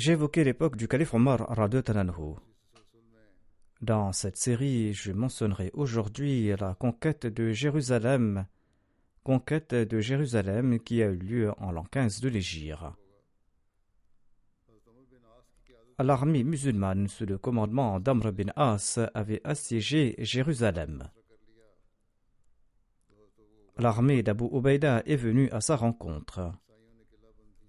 J'évoquais l'époque du calife Omar Talanhu. Dans cette série, je mentionnerai aujourd'hui la conquête de Jérusalem, conquête de Jérusalem qui a eu lieu en l'an 15 de l'Égypte. L'armée musulmane sous le commandement d'Amr bin As avait assiégé Jérusalem. L'armée d'Abu Ubaïda est venue à sa rencontre.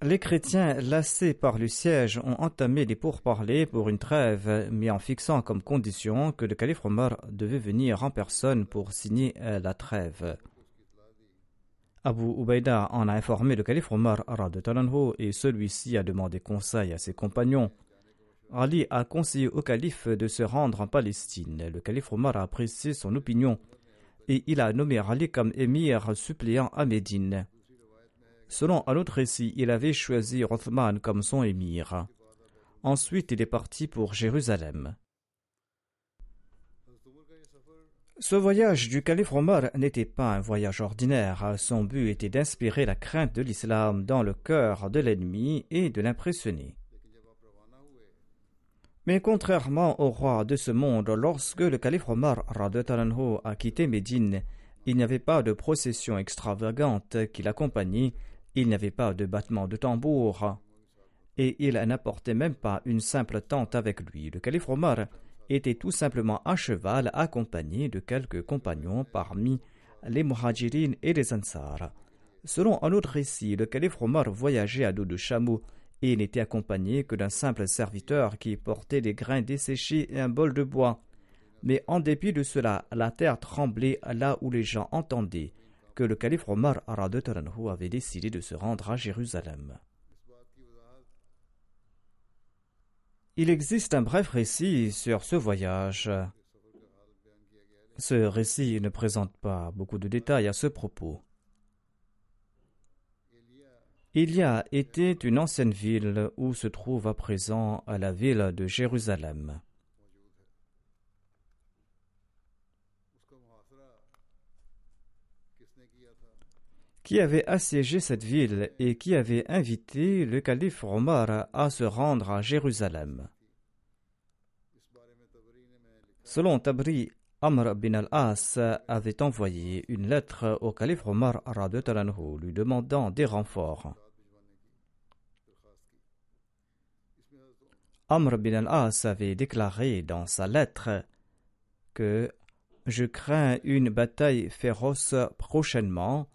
Les chrétiens, lassés par le siège, ont entamé des pourparlers pour une trêve, mais en fixant comme condition que le calife Omar devait venir en personne pour signer la trêve. Abu Ubaïda en a informé le calife Omar et celui-ci a demandé conseil à ses compagnons. Ali a conseillé au calife de se rendre en Palestine. Le calife Omar a apprécié son opinion et il a nommé Ali comme émir suppléant à Médine. Selon un autre récit, il avait choisi Rothman comme son émir. Ensuite, il est parti pour Jérusalem. Ce voyage du calife Omar n'était pas un voyage ordinaire. Son but était d'inspirer la crainte de l'islam dans le cœur de l'ennemi et de l'impressionner. Mais contrairement au roi de ce monde, lorsque le calife Omar a quitté Médine, il n'y avait pas de procession extravagante qui l'accompagnait il n'y avait pas de battement de tambour, et il n'apportait même pas une simple tente avec lui. Le calife Omar était tout simplement à cheval accompagné de quelques compagnons parmi les Muhajirin et les Ansar. Selon un autre récit, le calife Omar voyageait à dos de chameau et n'était accompagné que d'un simple serviteur qui portait des grains desséchés et un bol de bois. Mais en dépit de cela, la terre tremblait là où les gens entendaient que le calife Omar Taranhu avait décidé de se rendre à Jérusalem. Il existe un bref récit sur ce voyage. Ce récit ne présente pas beaucoup de détails à ce propos. Il y a été une ancienne ville où se trouve à présent la ville de Jérusalem. Qui avait assiégé cette ville et qui avait invité le calife Omar à se rendre à Jérusalem. Selon Tabri, Amr bin al-As avait envoyé une lettre au calife Omar lui demandant des renforts. Amr bin al-As avait déclaré dans sa lettre que je crains une bataille féroce prochainement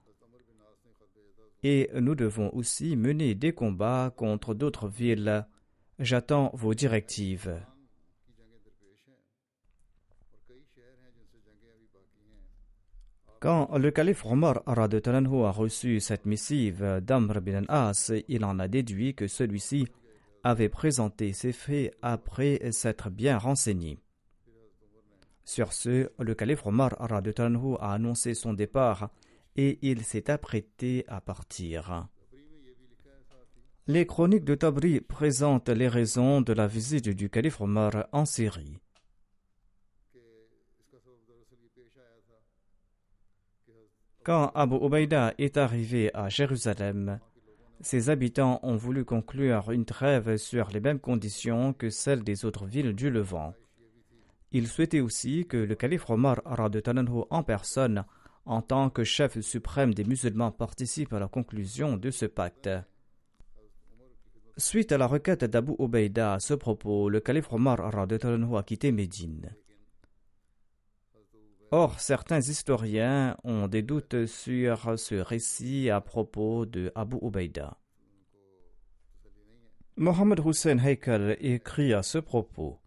et nous devons aussi mener des combats contre d'autres villes. J'attends vos directives. Quand le calife Omar a reçu cette missive d'Amr bin As, il en a déduit que celui-ci avait présenté ses faits après s'être bien renseigné. Sur ce, le calife Omar a annoncé son départ et il s'est apprêté à partir. Les chroniques de Tabri présentent les raisons de la visite du calife Omar en Syrie. Quand Abu Ubaïda est arrivé à Jérusalem, ses habitants ont voulu conclure une trêve sur les mêmes conditions que celles des autres villes du Levant. Ils souhaitaient aussi que le calife Omar en personne, en tant que chef suprême des musulmans, participe à la conclusion de ce pacte. Suite à la requête d'Abu Ubaïda à ce propos, le calife Omar a quitté Médine. Or, certains historiens ont des doutes sur ce récit à propos de Abu Ubaïda. Mohamed Hussein Haikal écrit à ce propos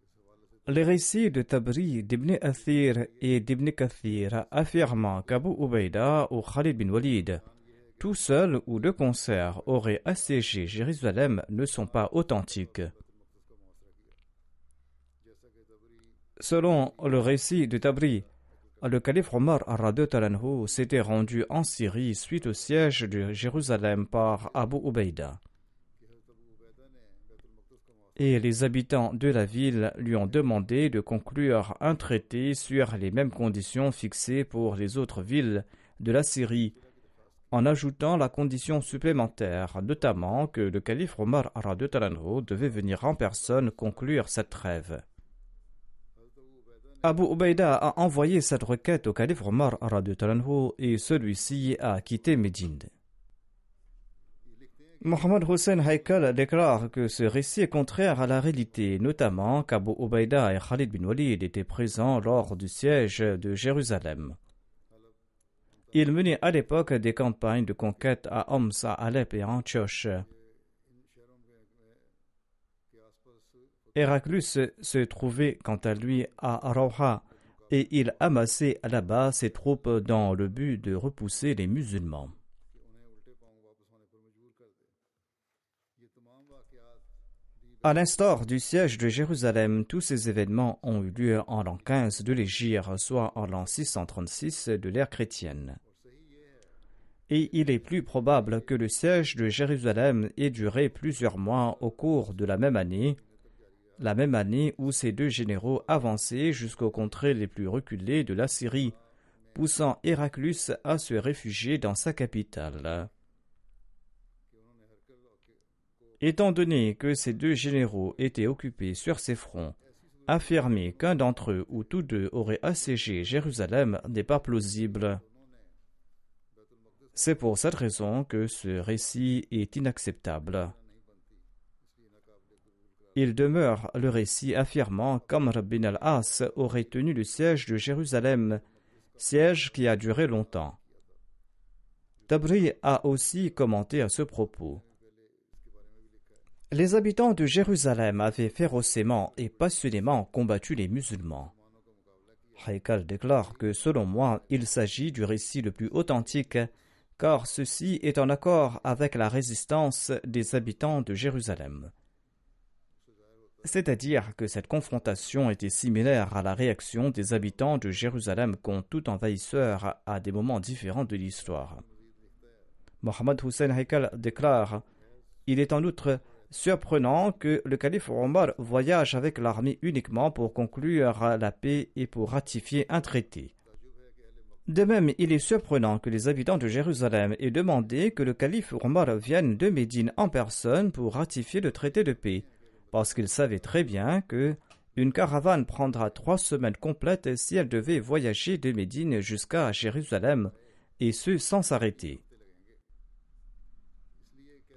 Les récits de Tabri, d'Ibn Athir et d'Ibn Kathir affirmant qu'Abu Ubaïda ou Khalid bin Walid tout seul ou de concert auraient assiégé Jérusalem ne sont pas authentiques. Selon le récit de Tabri, le calife Omar Talanhu s'était rendu en Syrie suite au siège de Jérusalem par Abu Ubaïda. Et les habitants de la ville lui ont demandé de conclure un traité sur les mêmes conditions fixées pour les autres villes de la Syrie en ajoutant la condition supplémentaire, notamment que le calife Omar Talanhu devait venir en personne conclure cette trêve. Abu Ubaïda a envoyé cette requête au calife Omar Talanhu et celui-ci a quitté Médine. Mohamed Hussein Haikal déclare que ce récit est contraire à la réalité, notamment qu'Abu Ubaïda et Khalid bin Walid étaient présents lors du siège de Jérusalem. Il menait à l'époque des campagnes de conquête à Homs, à Alep et à Antioche. Héraclus se trouvait quant à lui à Rauha et il amassait là-bas ses troupes dans le but de repousser les musulmans. À l'instar du siège de Jérusalem, tous ces événements ont eu lieu en l'an 15 de l'Égypte, soit en l'an 636 de l'ère chrétienne. Et il est plus probable que le siège de Jérusalem ait duré plusieurs mois au cours de la même année, la même année où ces deux généraux avançaient jusqu'aux contrées les plus reculées de la Syrie, poussant Héraclus à se réfugier dans sa capitale. Étant donné que ces deux généraux étaient occupés sur ces fronts, affirmer qu'un d'entre eux ou tous deux auraient assiégé Jérusalem n'est pas plausible. C'est pour cette raison que ce récit est inacceptable. Il demeure le récit affirmant qu'Amr bin al-As aurait tenu le siège de Jérusalem, siège qui a duré longtemps. Tabri a aussi commenté à ce propos. Les habitants de Jérusalem avaient férocement et passionnément combattu les musulmans. Haikal déclare que selon moi, il s'agit du récit le plus authentique, car ceci est en accord avec la résistance des habitants de Jérusalem. C'est-à-dire que cette confrontation était similaire à la réaction des habitants de Jérusalem contre tout envahisseur à des moments différents de l'histoire. Mohamed Hussein Haikal déclare Il est en outre surprenant que le calife Omar voyage avec l'armée uniquement pour conclure la paix et pour ratifier un traité. De même, il est surprenant que les habitants de Jérusalem aient demandé que le calife Omar vienne de Médine en personne pour ratifier le traité de paix, parce qu'ils savaient très bien que une caravane prendra trois semaines complètes si elle devait voyager de Médine jusqu'à Jérusalem, et ce sans s'arrêter.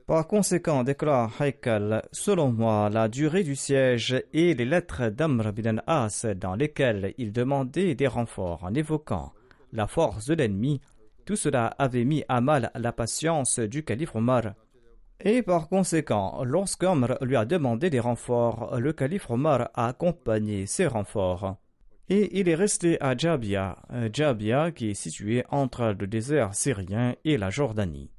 Par conséquent, déclare Haikal, selon moi, la durée du siège et les lettres d'Amr bin As dans lesquelles il demandait des renforts en évoquant la force de l'ennemi, tout cela avait mis à mal la patience du calife Omar. Et par conséquent, lorsqu'Amr lui a demandé des renforts, le calife Omar a accompagné ces renforts. Et il est resté à Jabia, Jabia qui est situé entre le désert syrien et la Jordanie.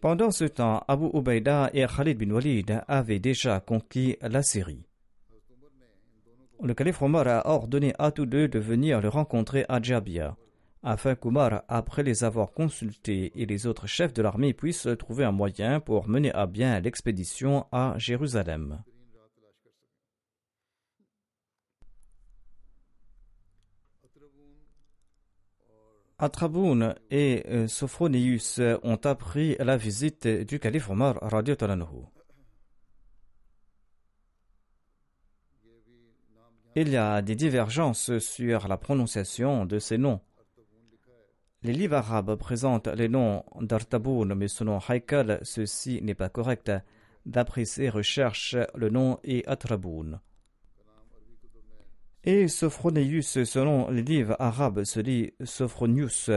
Pendant ce temps, Abu Ubaïda et Khalid bin Walid avaient déjà conquis la Syrie. Le calife Omar a ordonné à tous deux de venir le rencontrer à Jabia. afin qu'Omar, après les avoir consultés et les autres chefs de l'armée, puisse trouver un moyen pour mener à bien l'expédition à Jérusalem. Atraboun et euh, Sophronéus ont appris la visite du calife Omar Il y a des divergences sur la prononciation de ces noms. Les livres arabes présentent les noms d'Artaboun, mais selon Haikal, ceci n'est pas correct. D'après ses recherches, le nom est Atraboun. Et Sophronéus, selon les livres arabes, se dit Sophronius.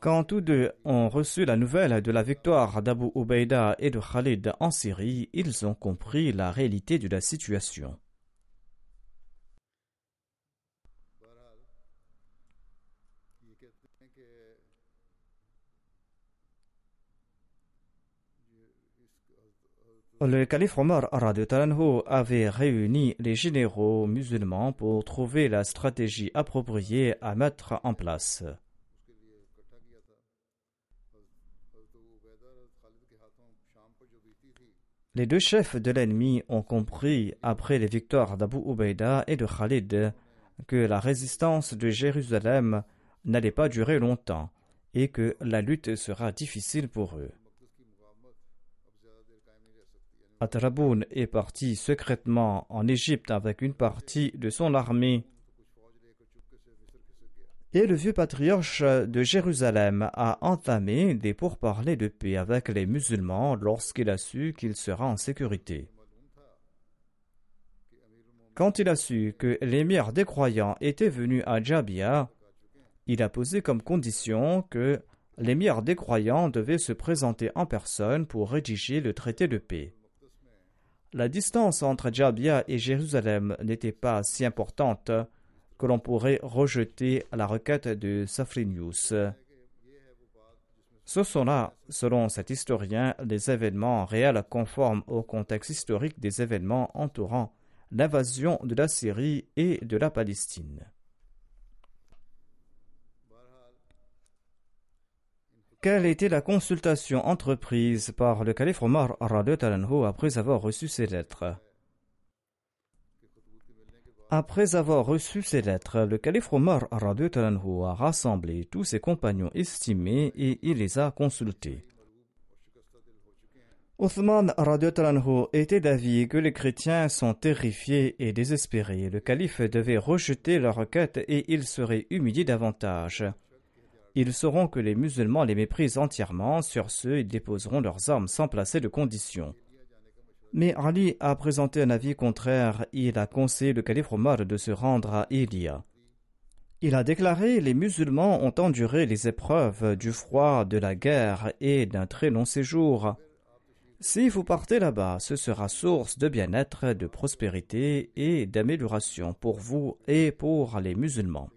Quand tous deux ont reçu la nouvelle de la victoire d'Abu Ubaida et de Khalid en Syrie, ils ont compris la réalité de la situation. Le calife Omar avait réuni les généraux musulmans pour trouver la stratégie appropriée à mettre en place. Les deux chefs de l'ennemi ont compris, après les victoires d'Abu Ubaida et de Khalid, que la résistance de Jérusalem n'allait pas durer longtemps et que la lutte sera difficile pour eux. Atraboun est parti secrètement en Égypte avec une partie de son armée et le vieux patriarche de Jérusalem a entamé des pourparlers de paix avec les musulmans lorsqu'il a su qu'il sera en sécurité. Quand il a su que l'émir des croyants était venu à Jabia, il a posé comme condition que l'émir des croyants devait se présenter en personne pour rédiger le traité de paix. La distance entre Jabia et Jérusalem n'était pas si importante que l'on pourrait rejeter la requête de Safrinius. Ce sont là, selon cet historien, des événements réels conformes au contexte historique des événements entourant l'invasion de la Syrie et de la Palestine. Quelle était la consultation entreprise par le calife Omar après avoir reçu ces lettres? Après avoir reçu ces lettres, le calife Omar a rassemblé tous ses compagnons estimés et il les a consultés. Othman était d'avis que les chrétiens sont terrifiés et désespérés. Le calife devait rejeter leur requête et ils seraient humiliés davantage. Ils sauront que les musulmans les méprisent entièrement, sur ce, ils déposeront leurs armes sans placer de conditions. Mais Ali a présenté un avis contraire. Il a conseillé le calife Omar de se rendre à Ilia. Il a déclaré Les musulmans ont enduré les épreuves du froid, de la guerre et d'un très long séjour. Si vous partez là-bas, ce sera source de bien-être, de prospérité et d'amélioration pour vous et pour les musulmans.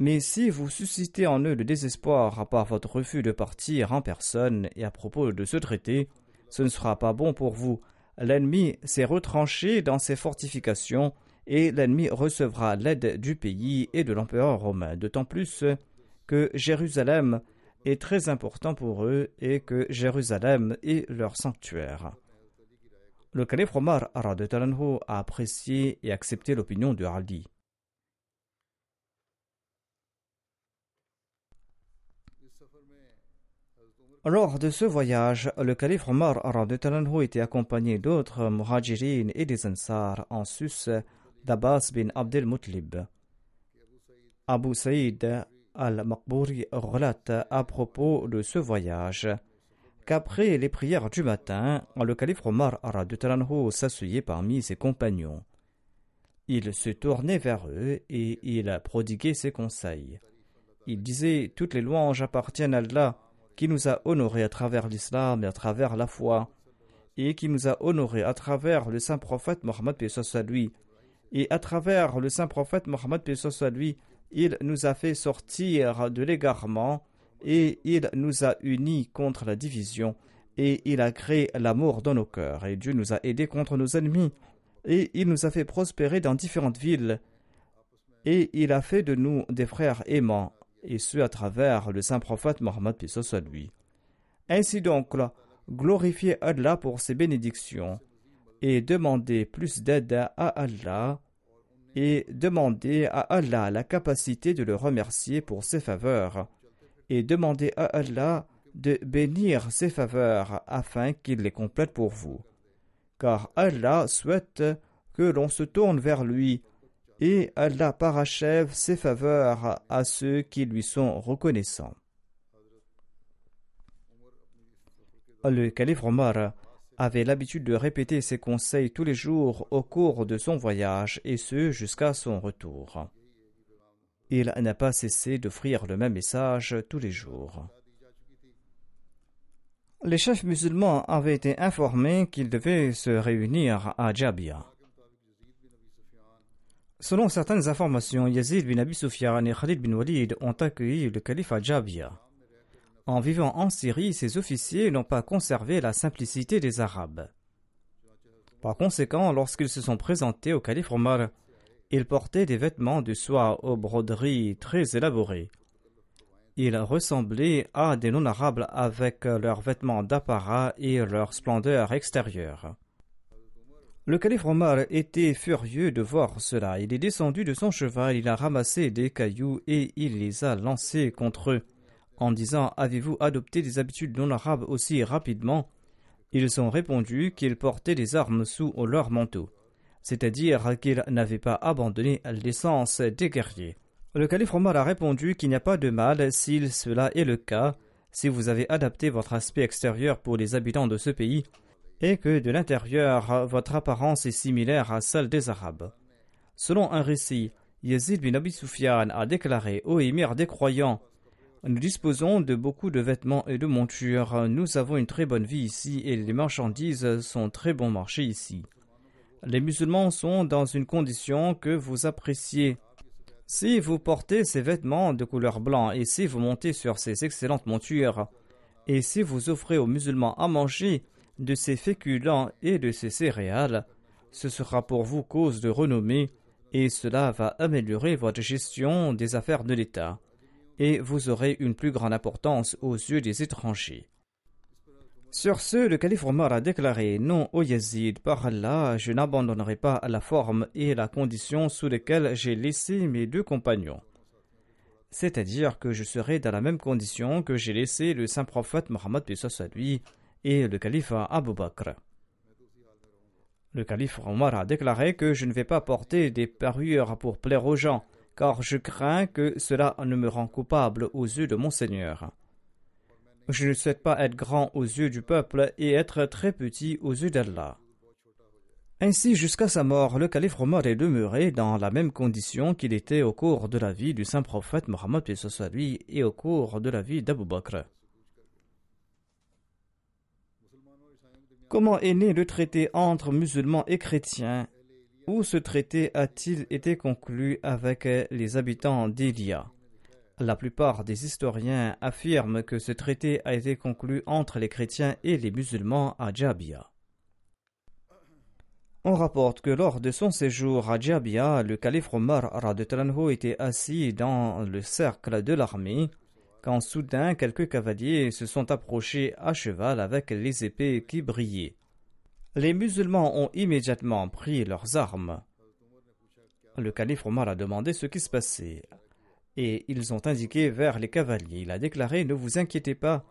Mais si vous suscitez en eux le désespoir par votre refus de partir en personne et à propos de ce traité, ce ne sera pas bon pour vous. L'ennemi s'est retranché dans ses fortifications et l'ennemi recevra l'aide du pays et de l'empereur romain, d'autant plus que Jérusalem est très important pour eux et que Jérusalem est leur sanctuaire. Le calife Omar a apprécié et accepté l'opinion de Ali. Lors de ce voyage, le calife Omar était accompagné d'autres muhajirin et des ansar, en sus d'Abbas bin Abdel Mutlib. Abu Saïd al-Maqbouri relate à propos de ce voyage qu'après les prières du matin, le calife Omar s'asseyait parmi ses compagnons. Il se tournait vers eux et il prodiguait ses conseils. Il disait Toutes les louanges appartiennent à Allah qui nous a honorés à travers l'islam et à travers la foi, et qui nous a honorés à travers le saint prophète Mohammed soit lui, et à travers le saint prophète Mohammed soit lui, il nous a fait sortir de l'égarement, et il nous a unis contre la division, et il a créé l'amour dans nos cœurs, et Dieu nous a aidés contre nos ennemis, et il nous a fait prospérer dans différentes villes, et il a fait de nous des frères aimants, et ce à travers le saint prophète Mohammed soit lui. Ainsi donc, glorifiez Allah pour ses bénédictions et demandez plus d'aide à Allah et demandez à Allah la capacité de le remercier pour ses faveurs et demandez à Allah de bénir ses faveurs afin qu'il les complète pour vous. Car Allah souhaite que l'on se tourne vers lui et Allah parachève ses faveurs à ceux qui lui sont reconnaissants. Le calife Omar avait l'habitude de répéter ses conseils tous les jours au cours de son voyage, et ce jusqu'à son retour. Il n'a pas cessé d'offrir le même message tous les jours. Les chefs musulmans avaient été informés qu'ils devaient se réunir à Jabia. Selon certaines informations, Yazid bin Abi Sufyan et Khalid bin Walid ont accueilli le calife à Jabia. En vivant en Syrie, ces officiers n'ont pas conservé la simplicité des Arabes. Par conséquent, lorsqu'ils se sont présentés au calife Omar, ils portaient des vêtements de soie aux broderies très élaborées. Ils ressemblaient à des non-arabes avec leurs vêtements d'apparat et leur splendeur extérieure. Le calife Omar était furieux de voir cela. Il est descendu de son cheval, il a ramassé des cailloux et il les a lancés contre eux en disant Avez-vous adopté des habitudes non arabes aussi rapidement? Ils ont répondu qu'ils portaient des armes sous leur manteau, c'est-à-dire qu'ils n'avaient pas abandonné l'essence des guerriers. Le calife Omar a répondu qu'il n'y a pas de mal si cela est le cas, si vous avez adapté votre aspect extérieur pour les habitants de ce pays, et que de l'intérieur votre apparence est similaire à celle des Arabes. Selon un récit, Yazid bin Abi Sufyan a déclaré au émir des croyants nous disposons de beaucoup de vêtements et de montures. Nous avons une très bonne vie ici et les marchandises sont très bon marché ici. Les musulmans sont dans une condition que vous appréciez. Si vous portez ces vêtements de couleur blanc et si vous montez sur ces excellentes montures, et si vous offrez aux musulmans à manger de ces féculents et de ces céréales, ce sera pour vous cause de renommée et cela va améliorer votre gestion des affaires de l'État et vous aurez une plus grande importance aux yeux des étrangers. Sur ce, le calife Omar a déclaré Non, ô Yazid, par Allah, je n'abandonnerai pas la forme et la condition sous lesquelles j'ai laissé mes deux compagnons. C'est-à-dire que je serai dans la même condition que j'ai laissé le saint prophète Mohammed lui et le calife Abu Bakr. Le calife Omar a déclaré que je ne vais pas porter des parures pour plaire aux gens, car je crains que cela ne me rend coupable aux yeux de mon Seigneur. Je ne souhaite pas être grand aux yeux du peuple et être très petit aux yeux d'Allah. Ainsi, jusqu'à sa mort, le calife Omar est demeuré dans la même condition qu'il était au cours de la vie du saint prophète Mohammed et au cours de la vie d'Abu Bakr. Comment est né le traité entre musulmans et chrétiens? Où ce traité a-t-il été conclu avec les habitants d'Ilia La plupart des historiens affirment que ce traité a été conclu entre les chrétiens et les musulmans à Djabia. On rapporte que lors de son séjour à Djabia, le calife Omar était assis dans le cercle de l'armée quand soudain quelques cavaliers se sont approchés à cheval avec les épées qui brillaient. Les musulmans ont immédiatement pris leurs armes. Le calife Omar a demandé ce qui se passait, et ils ont indiqué vers les cavaliers. Il a déclaré Ne vous inquiétez pas,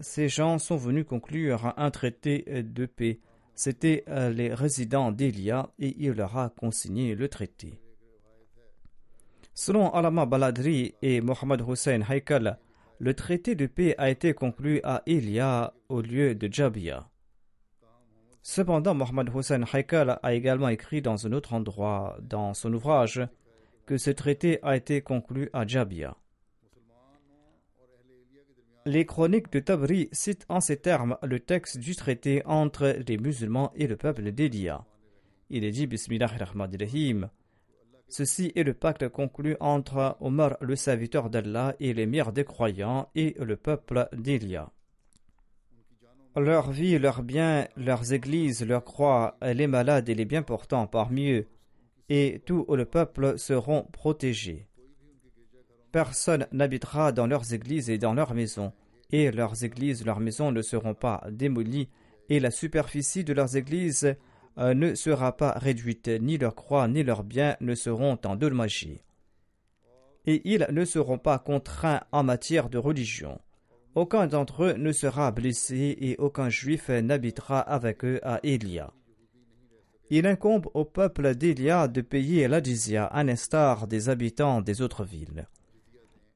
ces gens sont venus conclure un traité de paix. C'étaient euh, les résidents d'Elia et il leur a consigné le traité. Selon Alama Baladri et Mohamed Hussein Haikal, le traité de paix a été conclu à Elia au lieu de Jabia. Cependant, Mohamed Hussein Haikal a également écrit dans un autre endroit dans son ouvrage que ce traité a été conclu à Jabia. Les chroniques de Tabri citent en ces termes le texte du traité entre les musulmans et le peuple d'Elia. Il est dit Bismillahirrahmanirrahim. Ceci est le pacte conclu entre Omar le serviteur d'Allah et l'émir des croyants et le peuple d'Elia. Leur vie, leurs biens, leurs églises, leurs croix, les malades et les bien portants parmi eux, et tout le peuple seront protégés. Personne n'habitera dans leurs églises et dans leurs maisons, et leurs églises, leurs maisons ne seront pas démolies, et la superficie de leurs églises ne sera pas réduite, ni leurs croix ni leurs biens ne seront endommagés. Et ils ne seront pas contraints en matière de religion. Aucun d'entre eux ne sera blessé et aucun juif n'habitera avec eux à Elia. Il incombe au peuple d'Elia de payer la à l'instar des habitants des autres villes.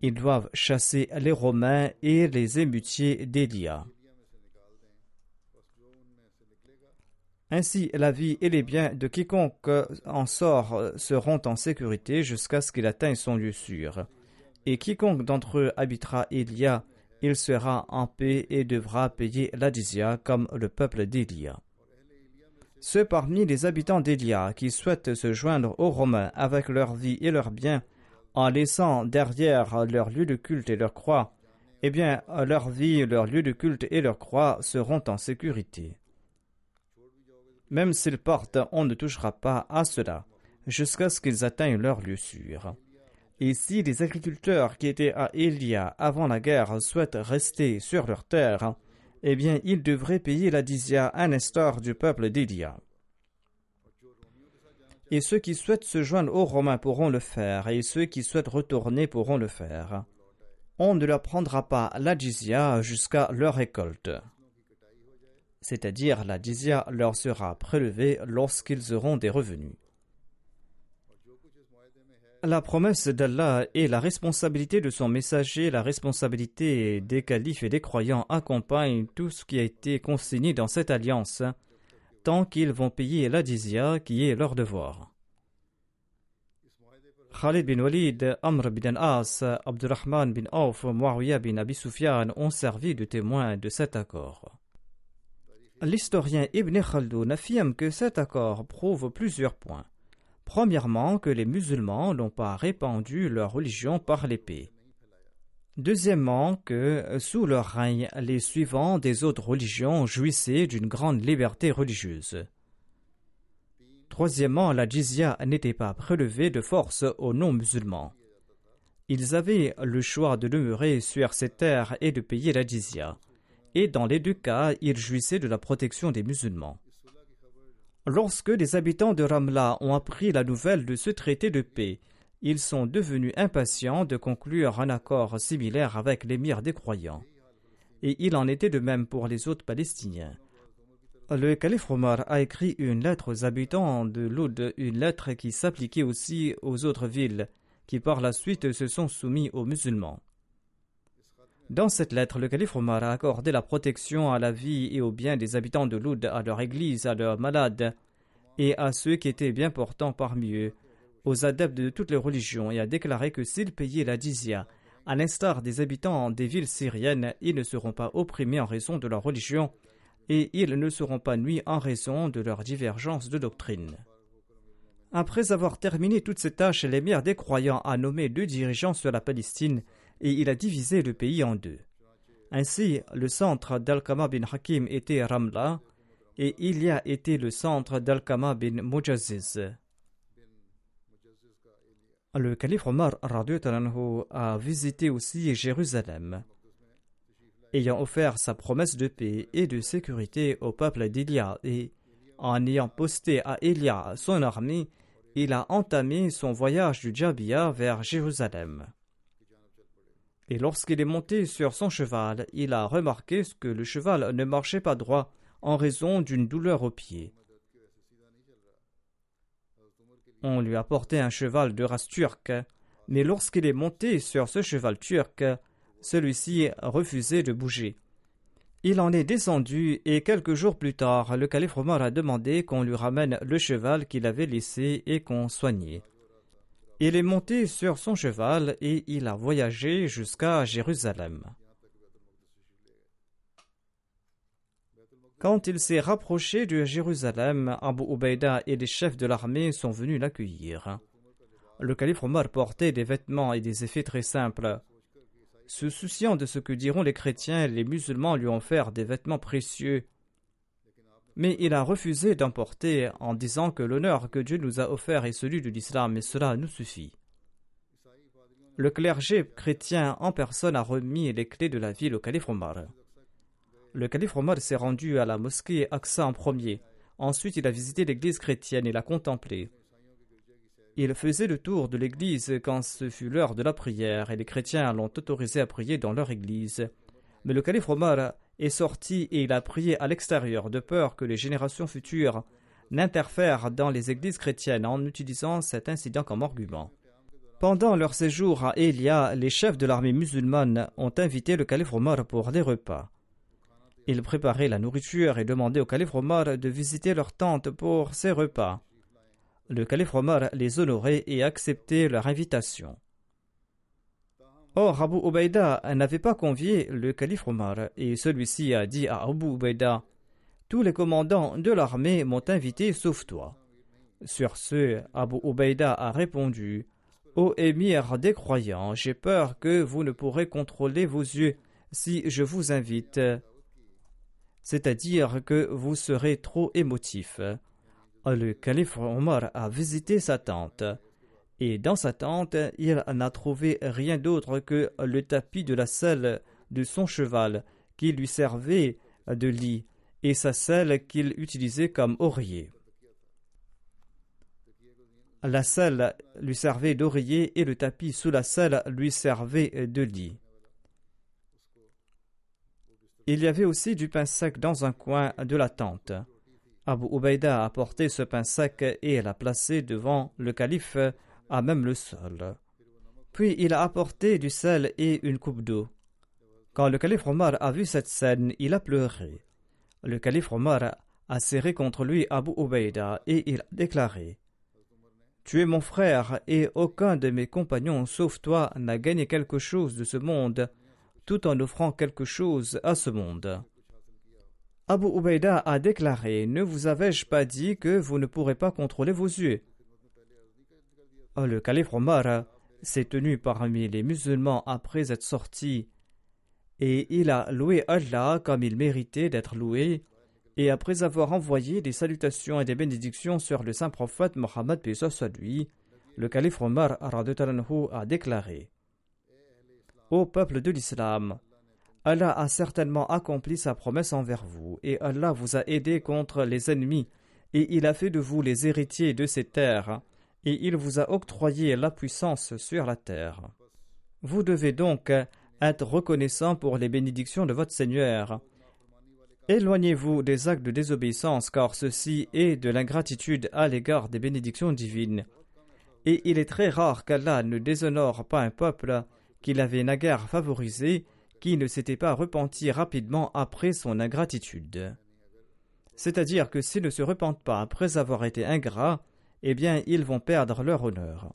Ils doivent chasser les Romains et les émutiers d'Elia. Ainsi, la vie et les biens de quiconque en sort seront en sécurité jusqu'à ce qu'il atteigne son lieu sûr. Et quiconque d'entre eux habitera Elia il sera en paix et devra payer l'Adisia comme le peuple d'Elia. Ceux parmi les habitants d'Elia qui souhaitent se joindre aux Romains avec leur vie et leurs biens, en laissant derrière leur lieu de culte et leur croix, eh bien, leur vie, leur lieu de culte et leur croix seront en sécurité. Même s'ils partent, on ne touchera pas à cela, jusqu'à ce qu'ils atteignent leur lieu sûr. Et si les agriculteurs qui étaient à Elia avant la guerre souhaitent rester sur leur terre, eh bien ils devraient payer la dizia à l'instar du peuple d'Elia. Et ceux qui souhaitent se joindre aux Romains pourront le faire, et ceux qui souhaitent retourner pourront le faire. On ne leur prendra pas la jizya jusqu'à leur récolte. C'est-à-dire la jizya leur sera prélevée lorsqu'ils auront des revenus. La promesse d'Allah et la responsabilité de son messager, la responsabilité des califes et des croyants accompagnent tout ce qui a été consigné dans cette alliance, tant qu'ils vont payer la qui est leur devoir. Khalid bin Walid, Amr bin As, Abdurrahman bin Auf, Muawiyah bin Abi Sufyan ont servi de témoins de cet accord. L'historien Ibn Khaldoun affirme que cet accord prouve plusieurs points. Premièrement, que les musulmans n'ont pas répandu leur religion par l'épée. Deuxièmement, que sous leur règne, les suivants des autres religions jouissaient d'une grande liberté religieuse. Troisièmement, la jizya n'était pas prélevée de force aux non-musulmans. Ils avaient le choix de demeurer sur ces terres et de payer la jizya, et dans les deux cas, ils jouissaient de la protection des musulmans. Lorsque les habitants de Ramla ont appris la nouvelle de ce traité de paix, ils sont devenus impatients de conclure un accord similaire avec l'émir des croyants. Et il en était de même pour les autres Palestiniens. Le calife Omar a écrit une lettre aux habitants de Loud, une lettre qui s'appliquait aussi aux autres villes, qui par la suite se sont soumis aux musulmans. Dans cette lettre, le calife Omar a accordé la protection à la vie et aux biens des habitants de Loud, à leur église, à leurs malades et à ceux qui étaient bien portants parmi eux, aux adeptes de toutes les religions, et a déclaré que s'ils payaient la dizia, à l'instar des habitants des villes syriennes, ils ne seront pas opprimés en raison de leur religion, et ils ne seront pas nuits en raison de leur divergence de doctrine. Après avoir terminé toutes ces tâches, l'émir des croyants a nommé deux dirigeants sur la Palestine et il a divisé le pays en deux. Ainsi, le centre d'Al-Kama bin Hakim était Ramla et il y a été le centre d'Al-Kama bin Mujaziz. Le calife Omar a visité aussi Jérusalem. Ayant offert sa promesse de paix et de sécurité au peuple d'Elia et en ayant posté à Elia son armée, il a entamé son voyage du Jabia vers Jérusalem. Et lorsqu'il est monté sur son cheval, il a remarqué que le cheval ne marchait pas droit en raison d'une douleur au pied. On lui a porté un cheval de race turque, mais lorsqu'il est monté sur ce cheval turc, celui-ci refusait de bouger. Il en est descendu et quelques jours plus tard, le calife Omar a demandé qu'on lui ramène le cheval qu'il avait laissé et qu'on soignait. Il est monté sur son cheval et il a voyagé jusqu'à Jérusalem. Quand il s'est rapproché de Jérusalem, Abu Ubaïda et les chefs de l'armée sont venus l'accueillir. Le calife Omar portait des vêtements et des effets très simples. Se souciant de ce que diront les chrétiens, les musulmans lui ont offert des vêtements précieux. Mais il a refusé d'emporter en disant que l'honneur que Dieu nous a offert est celui de l'islam et cela nous suffit. Le clergé chrétien en personne a remis les clés de la ville au calife Omar. Le calife Omar s'est rendu à la mosquée Aqsa en premier. Ensuite, il a visité l'église chrétienne et l'a contemplée. Il faisait le tour de l'église quand ce fut l'heure de la prière et les chrétiens l'ont autorisé à prier dans leur église. Mais le calife Omar est sorti et il a prié à l'extérieur de peur que les générations futures n'interfèrent dans les églises chrétiennes en utilisant cet incident comme argument. Pendant leur séjour à Elia, les chefs de l'armée musulmane ont invité le calife Omar pour des repas. Ils préparaient la nourriture et demandaient au calife Omar de visiter leur tente pour ses repas. Le calife Omar les honorait et acceptait leur invitation. Or, Abu Ubaïda n'avait pas convié le calife Omar et celui-ci a dit à Abu Ubaïda Tous les commandants de l'armée m'ont invité sauf toi. Sur ce, Abu Ubaïda a répondu Ô émir des croyants, j'ai peur que vous ne pourrez contrôler vos yeux si je vous invite c'est-à-dire que vous serez trop émotif. Le calife Omar a visité sa tente, et dans sa tente, il n'a trouvé rien d'autre que le tapis de la selle de son cheval, qui lui servait de lit, et sa selle qu'il utilisait comme oreiller. La selle lui servait d'oreiller et le tapis sous la selle lui servait de lit. Il y avait aussi du pain sec dans un coin de la tente. Abu Ubaïda a apporté ce pain sec et l'a placé devant le calife à même le sol. Puis il a apporté du sel et une coupe d'eau. Quand le calife Omar a vu cette scène, il a pleuré. Le calife Omar a serré contre lui Abu Ubaïda et il a déclaré Tu es mon frère et aucun de mes compagnons sauf toi n'a gagné quelque chose de ce monde tout en offrant quelque chose à ce monde. Abu Ubaïda a déclaré Ne vous avais-je pas dit que vous ne pourrez pas contrôler vos yeux? Le calife Omar s'est tenu parmi les musulmans après être sorti. Et il a loué Allah comme il méritait d'être loué. Et après avoir envoyé des salutations et des bénédictions sur le saint prophète Mohammed lui, le calife Omar a déclaré Ô peuple de l'islam, Allah a certainement accompli sa promesse envers vous, et Allah vous a aidé contre les ennemis, et il a fait de vous les héritiers de ces terres, et il vous a octroyé la puissance sur la terre. Vous devez donc être reconnaissant pour les bénédictions de votre Seigneur. Éloignez-vous des actes de désobéissance, car ceci est de l'ingratitude à l'égard des bénédictions divines. Et il est très rare qu'Allah ne déshonore pas un peuple qu'il avait naguère favorisé, qui ne s'était pas repenti rapidement après son ingratitude. C'est-à-dire que s'ils ne se repentent pas après avoir été ingrats, eh bien ils vont perdre leur honneur.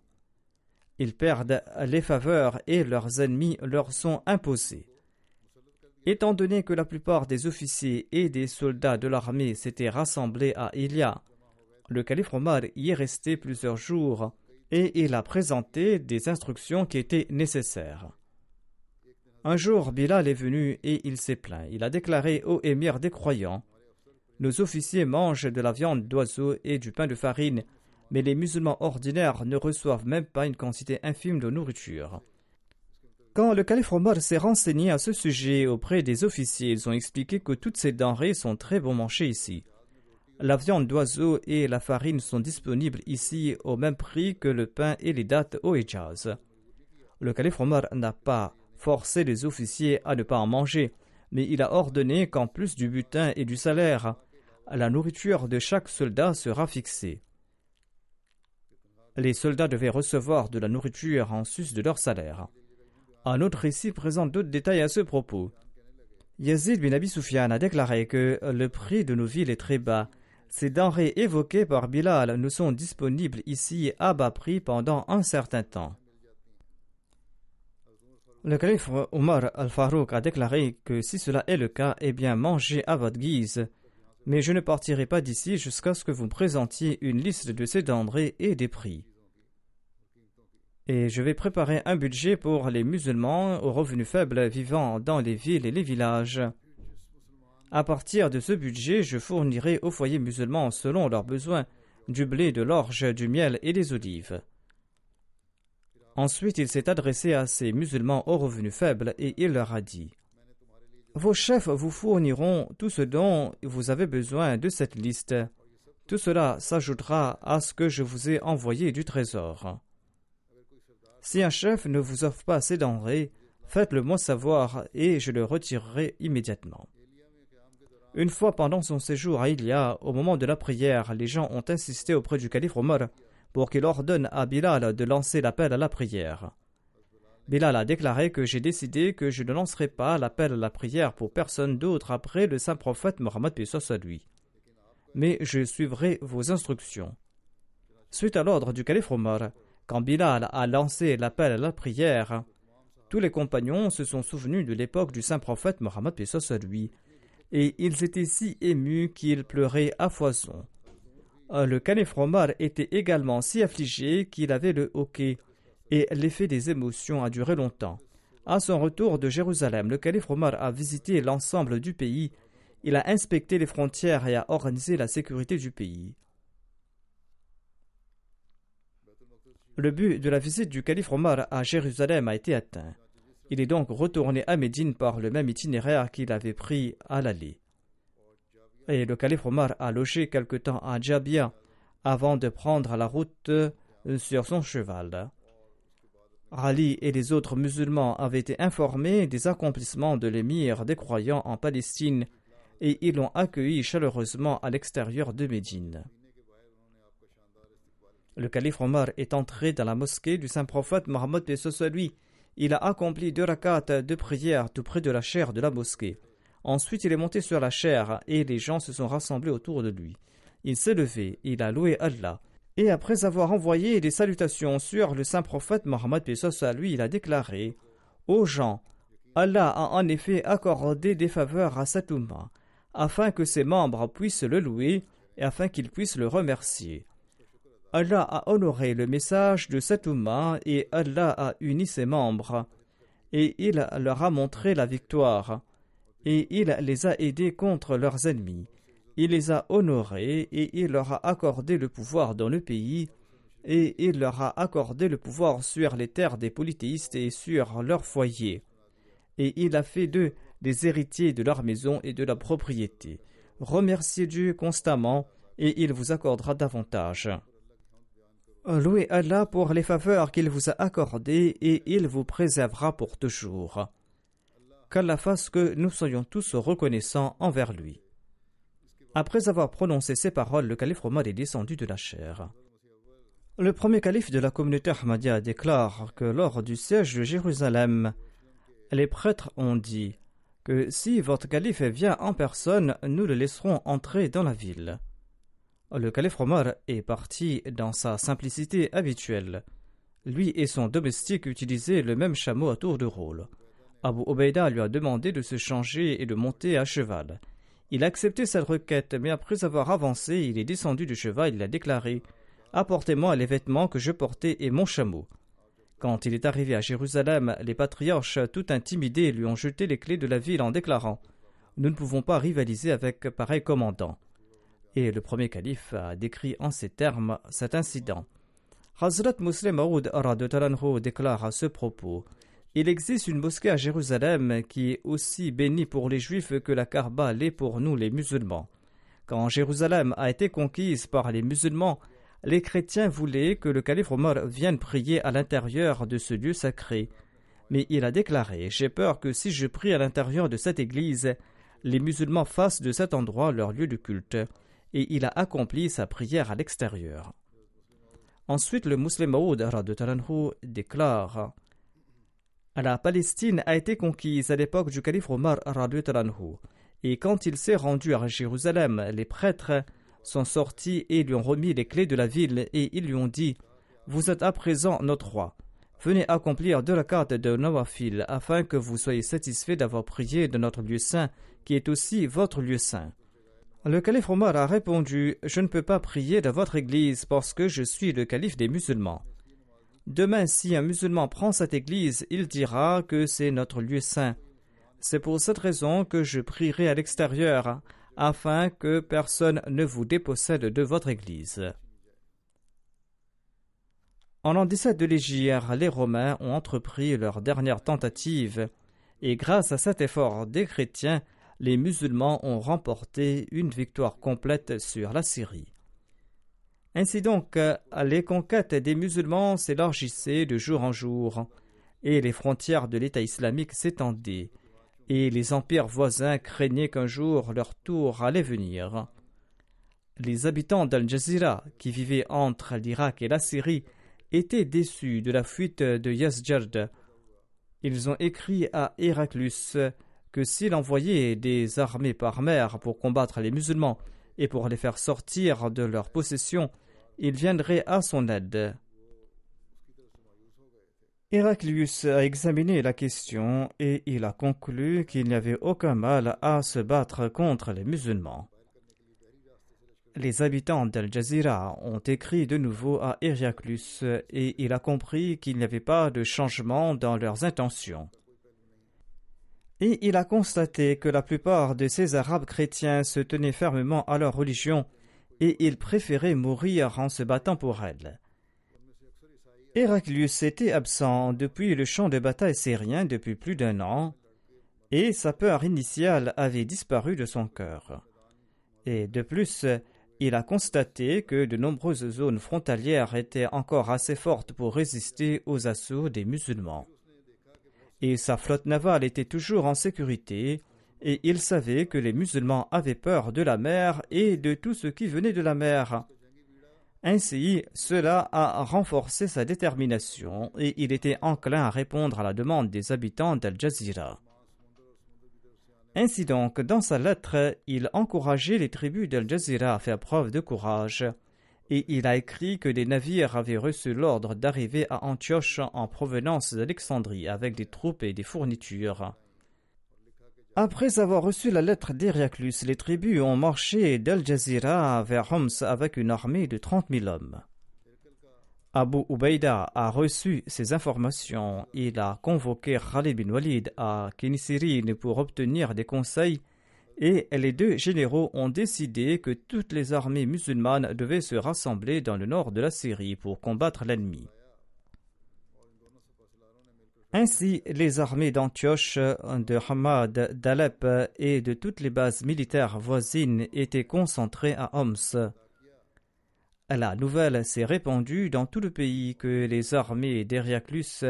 Ils perdent les faveurs et leurs ennemis leur sont imposés. Étant donné que la plupart des officiers et des soldats de l'armée s'étaient rassemblés à Ilia, le calife Omar y est resté plusieurs jours et il a présenté des instructions qui étaient nécessaires. Un jour, Bilal est venu et il s'est plaint. Il a déclaré au émir des croyants Nos officiers mangent de la viande d'oiseau et du pain de farine, mais les musulmans ordinaires ne reçoivent même pas une quantité infime de nourriture. Quand le calife Omar s'est renseigné à ce sujet auprès des officiers, ils ont expliqué que toutes ces denrées sont très bon marché ici. La viande d'oiseau et la farine sont disponibles ici au même prix que le pain et les dattes au Hijaz. Le calife Omar n'a pas forcé les officiers à ne pas en manger, mais il a ordonné qu'en plus du butin et du salaire, la nourriture de chaque soldat sera fixée. Les soldats devaient recevoir de la nourriture en sus de leur salaire. Un autre récit présente d'autres détails à ce propos. Yazid bin Abi Sufyan a déclaré que le prix de nos villes est très bas ces denrées évoquées par Bilal ne sont disponibles ici à bas prix pendant un certain temps. Le calife Omar al-Farouk a déclaré que si cela est le cas, eh bien mangez à votre guise. Mais je ne partirai pas d'ici jusqu'à ce que vous me présentiez une liste de ces denrées et des prix. Et je vais préparer un budget pour les musulmans aux revenus faibles vivant dans les villes et les villages. À partir de ce budget, je fournirai aux foyers musulmans selon leurs besoins du blé, de l'orge, du miel et des olives. Ensuite, il s'est adressé à ces musulmans aux revenus faibles et il leur a dit Vos chefs vous fourniront tout ce dont vous avez besoin de cette liste. Tout cela s'ajoutera à ce que je vous ai envoyé du trésor. Si un chef ne vous offre pas ces denrées, faites-le moi savoir et je le retirerai immédiatement. Une fois pendant son séjour à Ilia, au moment de la prière, les gens ont insisté auprès du calife Omar pour qu'il ordonne à Bilal de lancer l'appel à la prière. Bilal a déclaré que j'ai décidé que je ne lancerai pas l'appel à la prière pour personne d'autre après le saint prophète Mohammed à lui. Mais je suivrai vos instructions. Suite à l'ordre du calife Omar, quand Bilal a lancé l'appel à la prière, tous les compagnons se sont souvenus de l'époque du saint prophète Mohammed à lui, et ils étaient si émus qu'ils pleuraient à foison. Euh, le calife Omar était également si affligé qu'il avait le hoquet, et l'effet des émotions a duré longtemps. À son retour de Jérusalem, le calife Omar a visité l'ensemble du pays, il a inspecté les frontières et a organisé la sécurité du pays. Le but de la visite du calife Omar à Jérusalem a été atteint. Il est donc retourné à Médine par le même itinéraire qu'il avait pris à l'aller et le calife Omar a logé quelque temps à Djabia avant de prendre la route sur son cheval. Ali et les autres musulmans avaient été informés des accomplissements de l'émir des croyants en Palestine et ils l'ont accueilli chaleureusement à l'extérieur de Médine. Le calife Omar est entré dans la mosquée du saint prophète Mohammed et lui. Il a accompli deux rakats de prière tout près de la chaire de la mosquée. Ensuite, il est monté sur la chair et les gens se sont rassemblés autour de lui. Il s'est levé, il a loué Allah. Et après avoir envoyé des salutations sur le saint prophète Mohammed à lui, il a déclaré Aux gens, Allah a en effet accordé des faveurs à cet afin que ses membres puissent le louer et afin qu'ils puissent le remercier. Allah a honoré le message de cet et Allah a uni ses membres, et il leur a montré la victoire et il les a aidés contre leurs ennemis. Il les a honorés et il leur a accordé le pouvoir dans le pays et il leur a accordé le pouvoir sur les terres des polythéistes et sur leurs foyers. Et il a fait d'eux des héritiers de leur maison et de la propriété. Remerciez Dieu constamment et il vous accordera davantage. Louez Allah pour les faveurs qu'il vous a accordées et il vous préservera pour toujours qu'Allah fasse que nous soyons tous reconnaissants envers lui. Après avoir prononcé ces paroles, le calife Omar est descendu de la chair. Le premier calife de la communauté Ahmadiyya déclare que lors du siège de Jérusalem, les prêtres ont dit que si votre calife vient en personne, nous le laisserons entrer dans la ville. Le calife Omar est parti dans sa simplicité habituelle. Lui et son domestique utilisaient le même chameau à tour de rôle. Abu Obeida lui a demandé de se changer et de monter à cheval. Il a accepté cette requête, mais après avoir avancé, il est descendu du cheval et il a déclaré Apportez-moi les vêtements que je portais et mon chameau. Quand il est arrivé à Jérusalem, les patriarches, tout intimidés, lui ont jeté les clés de la ville en déclarant Nous ne pouvons pas rivaliser avec pareil commandant. Et le premier calife a décrit en ces termes cet incident. Hazrat Muslim Aoud déclare à ce propos il existe une mosquée à Jérusalem qui est aussi bénie pour les juifs que la Kaaba l'est pour nous les musulmans. Quand Jérusalem a été conquise par les musulmans, les chrétiens voulaient que le calife Omar vienne prier à l'intérieur de ce lieu sacré. Mais il a déclaré J'ai peur que si je prie à l'intérieur de cette église, les musulmans fassent de cet endroit leur lieu de culte. Et il a accompli sa prière à l'extérieur. Ensuite, le musulman Maoud déclare la Palestine a été conquise à l'époque du calife Omar et quand il s'est rendu à Jérusalem, les prêtres sont sortis et lui ont remis les clés de la ville et ils lui ont dit Vous êtes à présent notre roi. Venez accomplir de la carte de Nawafil afin que vous soyez satisfait d'avoir prié de notre lieu saint qui est aussi votre lieu saint. Le calife Omar a répondu Je ne peux pas prier dans votre église parce que je suis le calife des musulmans. Demain, si un musulman prend cette église, il dira que c'est notre lieu saint. C'est pour cette raison que je prierai à l'extérieur, afin que personne ne vous dépossède de votre Église. En l'an 17 de l'Égypte, les Romains ont entrepris leur dernière tentative, et grâce à cet effort des chrétiens, les musulmans ont remporté une victoire complète sur la Syrie. Ainsi donc, les conquêtes des musulmans s'élargissaient de jour en jour, et les frontières de l'État islamique s'étendaient, et les empires voisins craignaient qu'un jour leur tour allait venir. Les habitants d'Al-Jazira, qui vivaient entre l'Irak et la Syrie, étaient déçus de la fuite de Yazjard. Ils ont écrit à Héraclus que s'il envoyait des armées par mer pour combattre les musulmans et pour les faire sortir de leur possession, il viendrait à son aide. Héraclius a examiné la question et il a conclu qu'il n'y avait aucun mal à se battre contre les musulmans. Les habitants d'Al Jazeera ont écrit de nouveau à Héraclius et il a compris qu'il n'y avait pas de changement dans leurs intentions. Et il a constaté que la plupart de ces Arabes chrétiens se tenaient fermement à leur religion et ils préféraient mourir en se battant pour elle. Héraclius était absent depuis le champ de bataille syrien depuis plus d'un an, et sa peur initiale avait disparu de son cœur. Et de plus, il a constaté que de nombreuses zones frontalières étaient encore assez fortes pour résister aux assauts des musulmans. Et sa flotte navale était toujours en sécurité, et il savait que les musulmans avaient peur de la mer et de tout ce qui venait de la mer. Ainsi, cela a renforcé sa détermination et il était enclin à répondre à la demande des habitants d'Al Jazeera. Ainsi donc, dans sa lettre, il encourageait les tribus d'Al Jazeera à faire preuve de courage, et il a écrit que des navires avaient reçu l'ordre d'arriver à Antioche en provenance d'Alexandrie avec des troupes et des fournitures. Après avoir reçu la lettre d'Héraclus, les tribus ont marché d'Al Jazeera vers Homs avec une armée de trente mille hommes. Abu Ubaida a reçu ces informations. Il a convoqué Khalid bin Walid à Kinisirine pour obtenir des conseils et les deux généraux ont décidé que toutes les armées musulmanes devaient se rassembler dans le nord de la Syrie pour combattre l'ennemi. Ainsi, les armées d'Antioche, de Hamad, d'Alep et de toutes les bases militaires voisines étaient concentrées à Homs. La nouvelle s'est répandue dans tout le pays que les armées d'Hériaclus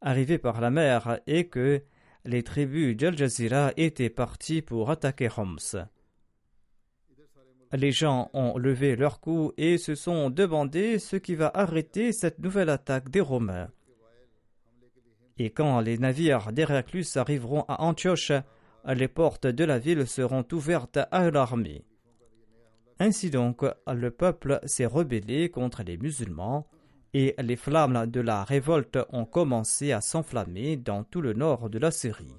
arrivaient par la mer et que les tribus d'Al Jazeera étaient parties pour attaquer Homs. Les gens ont levé leurs coups et se sont demandé ce qui va arrêter cette nouvelle attaque des Romains. Et quand les navires d'Héraclus arriveront à Antioche, les portes de la ville seront ouvertes à l'armée. Ainsi donc, le peuple s'est rebellé contre les musulmans et les flammes de la révolte ont commencé à s'enflammer dans tout le nord de la Syrie.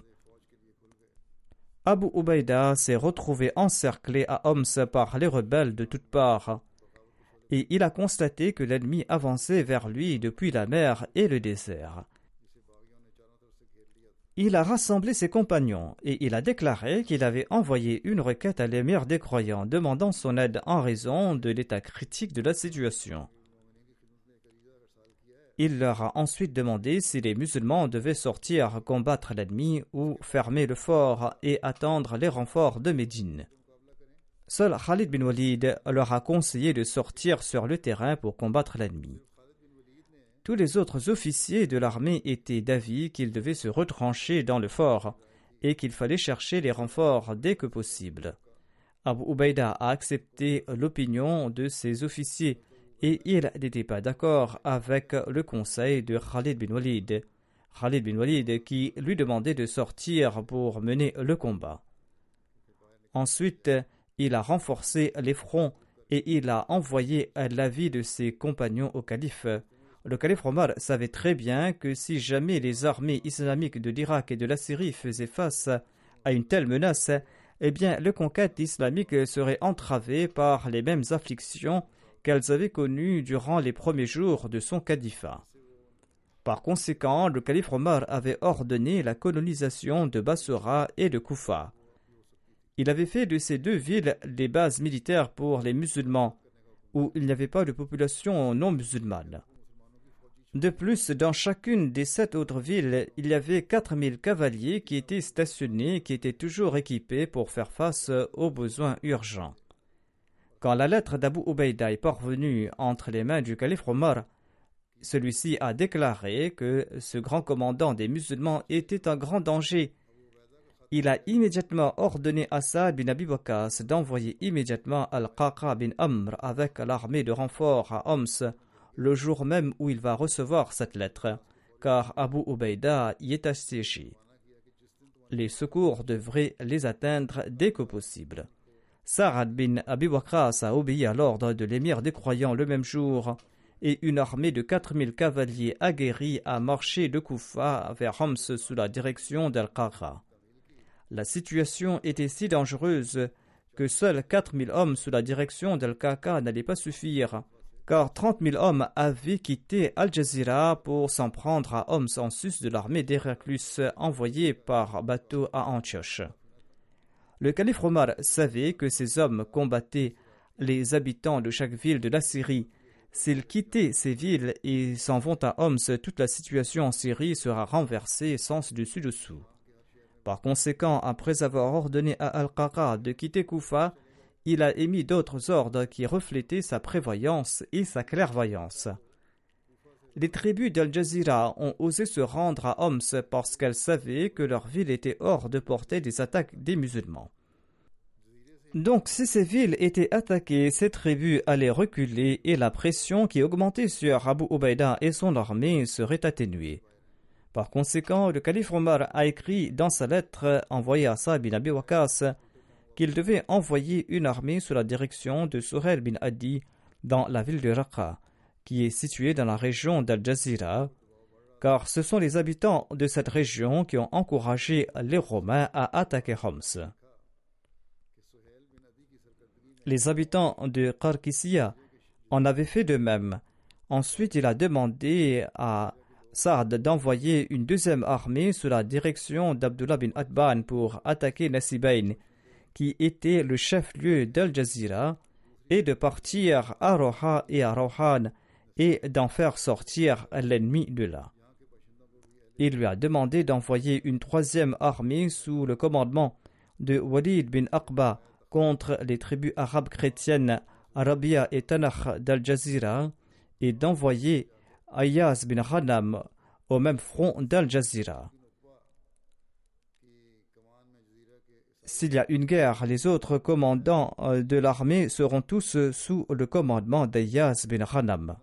Abu Ubaïda s'est retrouvé encerclé à Homs par les rebelles de toutes parts, et il a constaté que l'ennemi avançait vers lui depuis la mer et le désert. Il a rassemblé ses compagnons et il a déclaré qu'il avait envoyé une requête à l'émir des croyants demandant son aide en raison de l'état critique de la situation. Il leur a ensuite demandé si les musulmans devaient sortir combattre l'ennemi ou fermer le fort et attendre les renforts de Médine. Seul Khalid bin Walid leur a conseillé de sortir sur le terrain pour combattre l'ennemi. Tous les autres officiers de l'armée étaient d'avis qu'ils devaient se retrancher dans le fort et qu'il fallait chercher les renforts dès que possible. Abu Ubaida a accepté l'opinion de ses officiers et il n'était pas d'accord avec le conseil de Khalid bin Walid. Khalid bin Walid qui lui demandait de sortir pour mener le combat. Ensuite, il a renforcé les fronts et il a envoyé l'avis de ses compagnons au calife. Le calife Omar savait très bien que si jamais les armées islamiques de l'Irak et de la Syrie faisaient face à une telle menace, eh bien, le conquête islamique serait entravée par les mêmes afflictions qu'elles avaient connues durant les premiers jours de son califat. Par conséquent, le calife Omar avait ordonné la colonisation de Bassora et de Koufa. Il avait fait de ces deux villes des bases militaires pour les musulmans, où il n'y avait pas de population non musulmane. De plus, dans chacune des sept autres villes, il y avait 4000 cavaliers qui étaient stationnés et qui étaient toujours équipés pour faire face aux besoins urgents. Quand la lettre d'Abu Ubaïda est parvenue entre les mains du calife Omar, celui-ci a déclaré que ce grand commandant des musulmans était un grand danger. Il a immédiatement ordonné à Saad bin Abi d'envoyer immédiatement Al-Qaqa bin Amr avec l'armée de renfort à Homs le jour même où il va recevoir cette lettre, car Abu Ubaïda y est assiégé. Les secours devraient les atteindre dès que possible. Sa'ad bin Abi a obéi à l'ordre de l'émir des croyants le même jour, et une armée de 4000 cavaliers aguerris a marché de Koufa vers Homs sous la direction d'Al-Qara. La situation était si dangereuse que seuls 4000 hommes sous la direction d'Al-Kaka n'allaient pas suffire car 30 000 hommes avaient quitté Al Jazeera pour s'en prendre à Homs en sus de l'armée d'Héraclus envoyée par bateau à Antioche. Le calife Omar savait que ces hommes combattaient les habitants de chaque ville de la Syrie. S'ils quittaient ces villes et s'en vont à Homs, toute la situation en Syrie sera renversée sans dessus-dessous. Par conséquent, après avoir ordonné à Al-Qaqa de quitter Koufa, il a émis d'autres ordres qui reflétaient sa prévoyance et sa clairvoyance. Les tribus d'Al-Jazira ont osé se rendre à Homs parce qu'elles savaient que leur ville était hors de portée des attaques des musulmans. Donc, si ces villes étaient attaquées, ces tribus allaient reculer et la pression qui augmentait sur Abu Ubaïda et son armée serait atténuée. Par conséquent, le calife Omar a écrit dans sa lettre envoyée à Sa bin Abi qu'il devait envoyer une armée sous la direction de Suhail bin Adi dans la ville de Raqqa, qui est située dans la région d'Al-Jazira, car ce sont les habitants de cette région qui ont encouragé les Romains à attaquer Homs. Les habitants de Qarkisiya en avaient fait de même. Ensuite, il a demandé à Saad d'envoyer une deuxième armée sous la direction d'Abdullah bin Atban pour attaquer Nasibain, qui était le chef-lieu d'Al Jazeera, et de partir à Roha et à Rohan et d'en faire sortir l'ennemi de là. Il lui a demandé d'envoyer une troisième armée sous le commandement de Walid bin Aqba contre les tribus arabes chrétiennes Arabia et Tanakh d'Al Jazeera et d'envoyer Ayaz bin Hanam au même front d'Al Jazeera. S'il y a une guerre, les autres commandants euh, de l'armée seront tous sous le commandement d'Ayaz bin Hanam.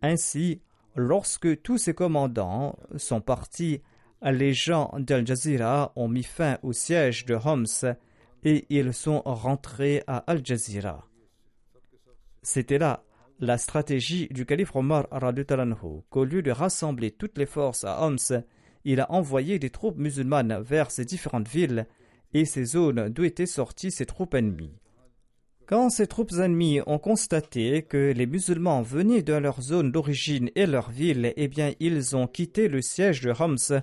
Ainsi, lorsque tous ces commandants sont partis, les gens d'Al Jazeera ont mis fin au siège de Homs et ils sont rentrés à Al Jazeera. C'était là la stratégie du calife Omar qu'au lieu de rassembler toutes les forces à Homs, il a envoyé des troupes musulmanes vers ces différentes villes et ces zones d'où étaient sorties ces troupes ennemies. Quand ces troupes ennemies ont constaté que les musulmans venaient de leur zone d'origine et leur ville, eh bien ils ont quitté le siège de Homs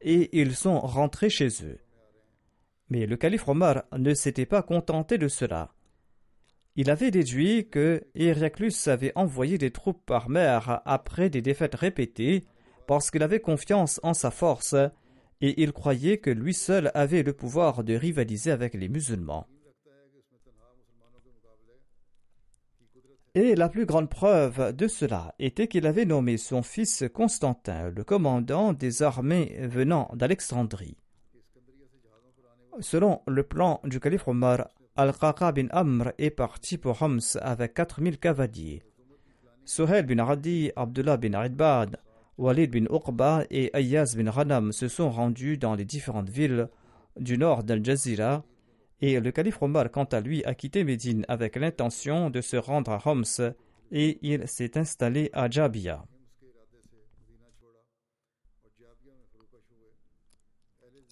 et ils sont rentrés chez eux. Mais le calife Omar ne s'était pas contenté de cela. Il avait déduit que Héraclus avait envoyé des troupes par mer après des défaites répétées parce qu'il avait confiance en sa force et il croyait que lui seul avait le pouvoir de rivaliser avec les musulmans. Et la plus grande preuve de cela était qu'il avait nommé son fils Constantin le commandant des armées venant d'Alexandrie. Selon le plan du calife Omar, Al-Qaqa bin Amr est parti pour Homs avec 4000 cavaliers. Suhail bin Adi, Abdullah bin Aidbad, Walid bin Uqba et Ayaz bin Hanam se sont rendus dans les différentes villes du nord d'Al-Jazira et le calife Omar, quant à lui, a quitté Médine avec l'intention de se rendre à Homs et il s'est installé à Jabia.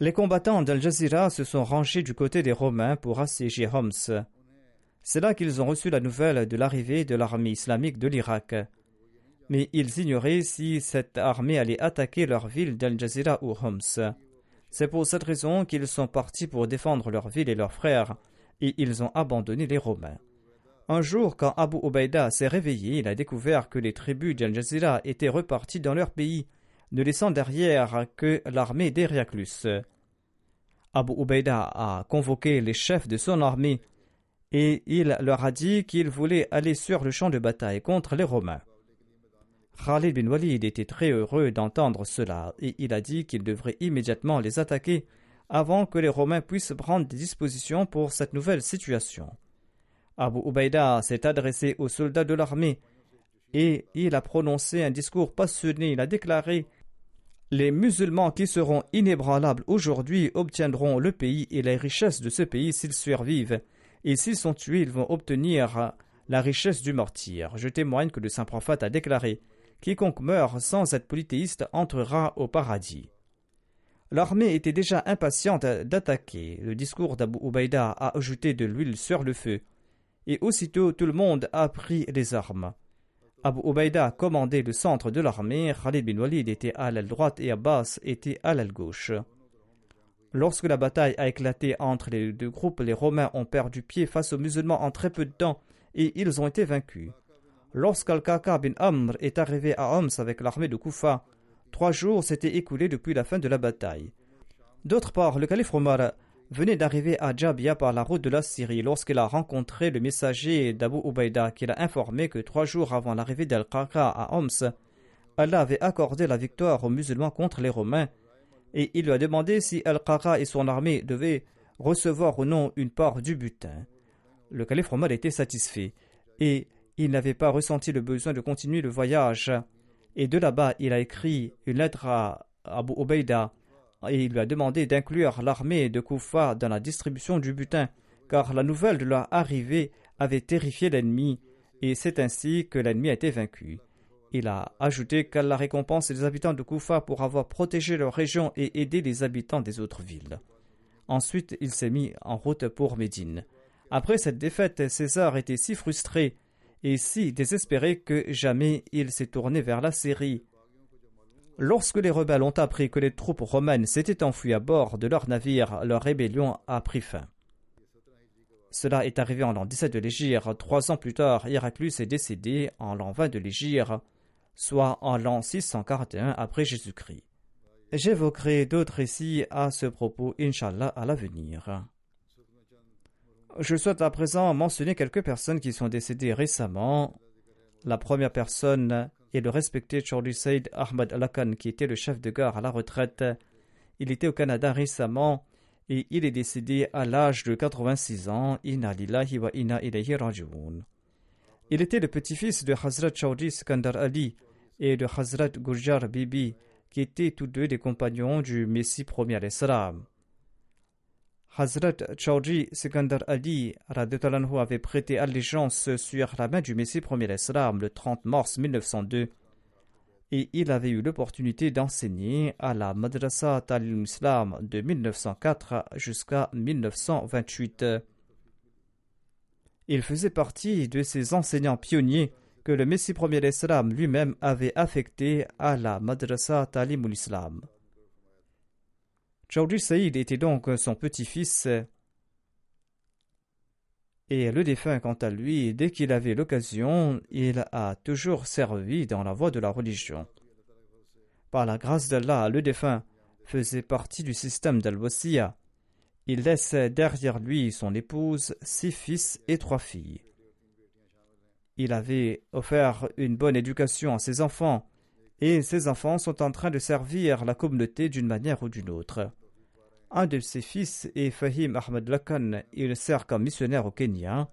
Les combattants d'Al-Jazira se sont rangés du côté des Romains pour assiéger Homs. C'est là qu'ils ont reçu la nouvelle de l'arrivée de l'armée islamique de l'Irak. Mais ils ignoraient si cette armée allait attaquer leur ville d'Al Jazeera ou Homs. C'est pour cette raison qu'ils sont partis pour défendre leur ville et leurs frères, et ils ont abandonné les Romains. Un jour, quand Abu Ubaida s'est réveillé, il a découvert que les tribus d'Al Jazeera étaient reparties dans leur pays, ne laissant derrière que l'armée d'Hériaclus. Abu Ubaida a convoqué les chefs de son armée et il leur a dit qu'il voulait aller sur le champ de bataille contre les Romains. Khalid bin Walid était très heureux d'entendre cela et il a dit qu'il devrait immédiatement les attaquer avant que les Romains puissent prendre des dispositions pour cette nouvelle situation. Abu Ubaida s'est adressé aux soldats de l'armée et il a prononcé un discours passionné. Il a déclaré Les musulmans qui seront inébranlables aujourd'hui obtiendront le pays et les richesses de ce pays s'ils survivent et s'ils sont tués, ils vont obtenir la richesse du martyr. Je témoigne que le saint prophète a déclaré Quiconque meurt sans être polythéiste entrera au paradis. L'armée était déjà impatiente d'attaquer. Le discours d'Abu Ubaïda a ajouté de l'huile sur le feu. Et aussitôt tout le monde a pris les armes. Abu Ubaïda commandait le centre de l'armée, Khalid bin Walid était à l'aile droite et Abbas était à l'aile gauche. Lorsque la bataille a éclaté entre les deux groupes, les Romains ont perdu pied face aux musulmans en très peu de temps et ils ont été vaincus. Lorsqu'Al-Kaka bin Amr est arrivé à Homs avec l'armée de Koufa, trois jours s'étaient écoulés depuis la fin de la bataille. D'autre part, le calife Omar venait d'arriver à Jabia par la route de la Syrie lorsqu'il a rencontré le messager d'Abu Ubaïda qui l'a informé que trois jours avant l'arrivée d'Al-Kaka à Homs, Allah avait accordé la victoire aux musulmans contre les Romains et il lui a demandé si Al-Qara et son armée devaient recevoir ou non une part du butin. Le calife Omar était satisfait et il n'avait pas ressenti le besoin de continuer le voyage. Et de là-bas, il a écrit une lettre à Abu Ubaida et il lui a demandé d'inclure l'armée de Koufa dans la distribution du butin, car la nouvelle de leur arrivée avait terrifié l'ennemi, et c'est ainsi que l'ennemi a été vaincu. Il a ajouté qu'Allah récompense les habitants de Koufa pour avoir protégé leur région et aidé les habitants des autres villes. Ensuite, il s'est mis en route pour Médine. Après cette défaite, César était si frustré et si désespéré que jamais il s'est tourné vers la Syrie. Lorsque les rebelles ont appris que les troupes romaines s'étaient enfuies à bord de leur navire, leur rébellion a pris fin. Cela est arrivé en l'an 17 de l'Égir. Trois ans plus tard, Héraclus est décédé en l'an 20 de l'Égir soit en l'an 641 après Jésus-Christ. J'évoquerai d'autres récits à ce propos, Inch'Allah, à l'avenir. Je souhaite à présent mentionner quelques personnes qui sont décédées récemment. La première personne est le respecté Charlie Said Ahmad Alakan, qui était le chef de gare à la retraite. Il était au Canada récemment et il est décédé à l'âge de 86 ans. Il était le petit-fils de Hazrat Chaudhry Skandar Ali et de Hazrat Gurjar Bibi, qui étaient tous deux des compagnons du Messie premier Islam. Hazrat Chaudhry Sikandar Ali avait prêté allégeance sur la main du Messie premier Islam le 30 mars 1902 et il avait eu l'opportunité d'enseigner à la Madrasa Talim Islam de 1904 jusqu'à 1928. Il faisait partie de ces enseignants pionniers que le Messie premier l'Islam lui-même avait affecté à la Madrasa Talimul Islam. Chaudhry Saïd était donc son petit-fils et le défunt, quant à lui, dès qu'il avait l'occasion, il a toujours servi dans la voie de la religion. Par la grâce d'Allah, le défunt faisait partie du système dal il laisse derrière lui son épouse, six fils et trois filles. Il avait offert une bonne éducation à ses enfants, et ses enfants sont en train de servir la communauté d'une manière ou d'une autre. Un de ses fils est Fahim Ahmed Lakan, il sert comme missionnaire au Kenya.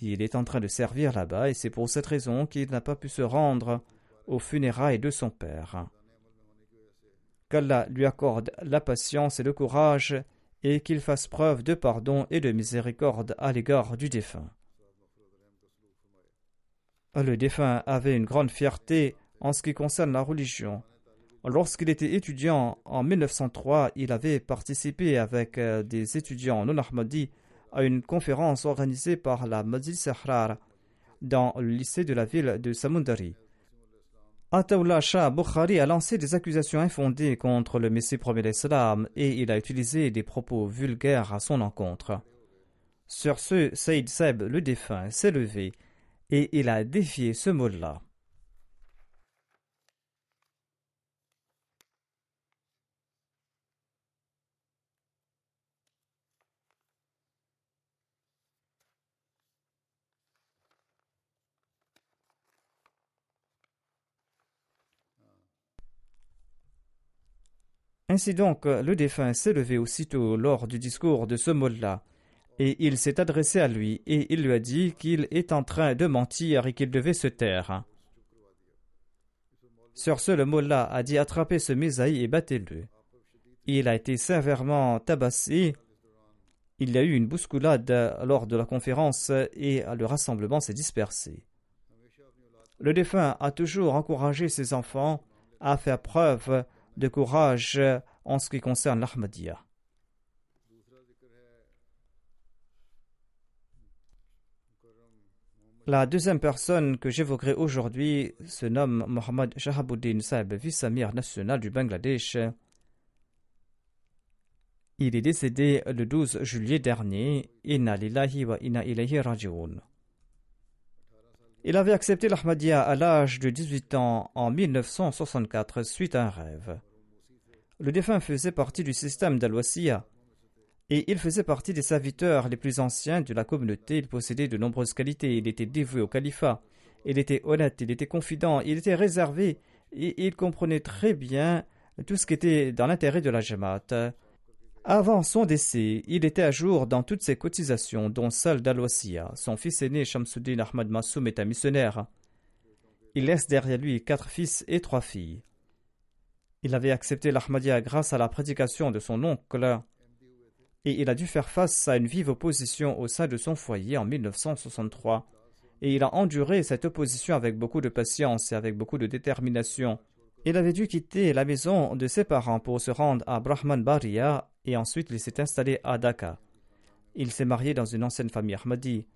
Il est en train de servir là-bas et c'est pour cette raison qu'il n'a pas pu se rendre aux funérailles de son père. Qu'Allah lui accorde la patience et le courage et qu'il fasse preuve de pardon et de miséricorde à l'égard du défunt. Le défunt avait une grande fierté en ce qui concerne la religion. Lorsqu'il était étudiant en 1903, il avait participé avec euh, des étudiants non ahmadis à une conférence organisée par la Majlis Sahrar dans le lycée de la ville de Samundari. Ataullah Shah Bukhari a lancé des accusations infondées contre le Messie premier d'Islam et il a utilisé des propos vulgaires à son encontre. Sur ce, Saïd Seb, le défunt, s'est levé et il a défié ce mot-là. Ainsi donc, le défunt s'est levé aussitôt lors du discours de ce mot-là, et il s'est adressé à lui, et il lui a dit qu'il est en train de mentir et qu'il devait se taire. Sur ce, le mollah a dit attrapez ce Mésaï et battez-le. Il a été sévèrement tabassé. Il y a eu une bousculade lors de la conférence et le rassemblement s'est dispersé. Le défunt a toujours encouragé ses enfants à faire preuve de courage en ce qui concerne l'Ahmadiyya. La deuxième personne que j'évoquerai aujourd'hui se nomme Mohammad Shahabuddin Saib, vice-amir national du Bangladesh. Il est décédé le 12 juillet dernier. Inna lillahi wa inna ilayhi raji'un. Il avait accepté l'Ahmadiyya à l'âge de 18 ans en 1964 suite à un rêve. Le défunt faisait partie du système dal et il faisait partie des serviteurs les plus anciens de la communauté. Il possédait de nombreuses qualités. Il était dévoué au califat. Il était honnête, il était confident, il était réservé et il comprenait très bien tout ce qui était dans l'intérêt de la Jamaat. Avant son décès, il était à jour dans toutes ses cotisations, dont celle dal Son fils aîné, Shamsuddin Ahmad Massoum, est un missionnaire. Il laisse derrière lui quatre fils et trois filles. Il avait accepté l'Ahmadiyya grâce à la prédication de son oncle, et il a dû faire face à une vive opposition au sein de son foyer en 1963. Et il a enduré cette opposition avec beaucoup de patience et avec beaucoup de détermination. Il avait dû quitter la maison de ses parents pour se rendre à Brahman Bariya et ensuite il s'est installé à Dhaka. Il s'est marié dans une ancienne famille Ahmadi.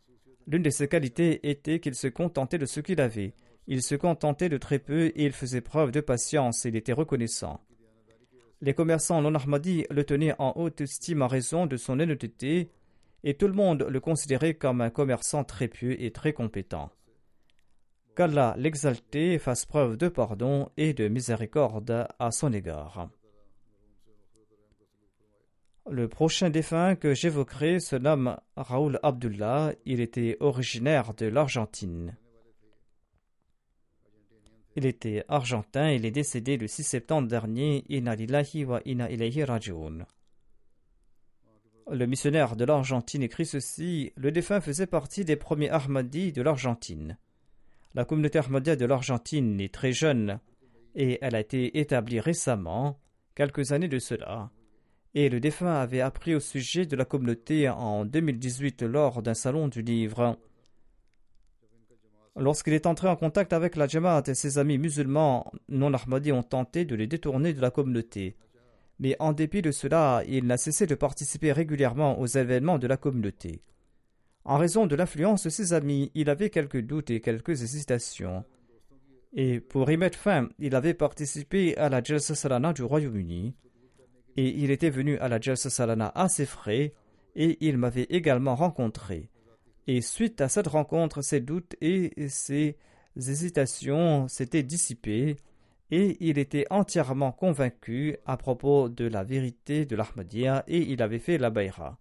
L'une de ses qualités était qu'il se contentait de ce qu'il avait. Il se contentait de très peu et il faisait preuve de patience et il était reconnaissant. Les commerçants non Ahmadi le tenaient en haute estime en raison de son honnêteté et tout le monde le considérait comme un commerçant très pieux et très compétent qu'Allah l'exalté fasse preuve de pardon et de miséricorde à son égard. Le prochain défunt que j'évoquerai se nomme Raoul Abdullah. Il était originaire de l'Argentine. Il était argentin. Il est décédé le 6 septembre dernier. Inna lillahi wa rajiun. Le missionnaire de l'Argentine écrit ceci Le défunt faisait partie des premiers Ahmadis de l'Argentine. La communauté Ahmadiyya de l'Argentine est très jeune et elle a été établie récemment, quelques années de cela. Et le défunt avait appris au sujet de la communauté en 2018 lors d'un salon du livre. Lorsqu'il est entré en contact avec la Jamaat et ses amis musulmans non Ahmadis ont tenté de les détourner de la communauté. Mais en dépit de cela, il n'a cessé de participer régulièrement aux événements de la communauté. En raison de l'influence de ses amis, il avait quelques doutes et quelques hésitations. Et pour y mettre fin, il avait participé à la Jalsa Salana du Royaume-Uni. Et il était venu à la Jalsa Salana à ses frais, et il m'avait également rencontré. Et suite à cette rencontre, ses doutes et ses hésitations s'étaient dissipés, et il était entièrement convaincu à propos de la vérité de l'Ahmadiyya, et il avait fait la Bayra.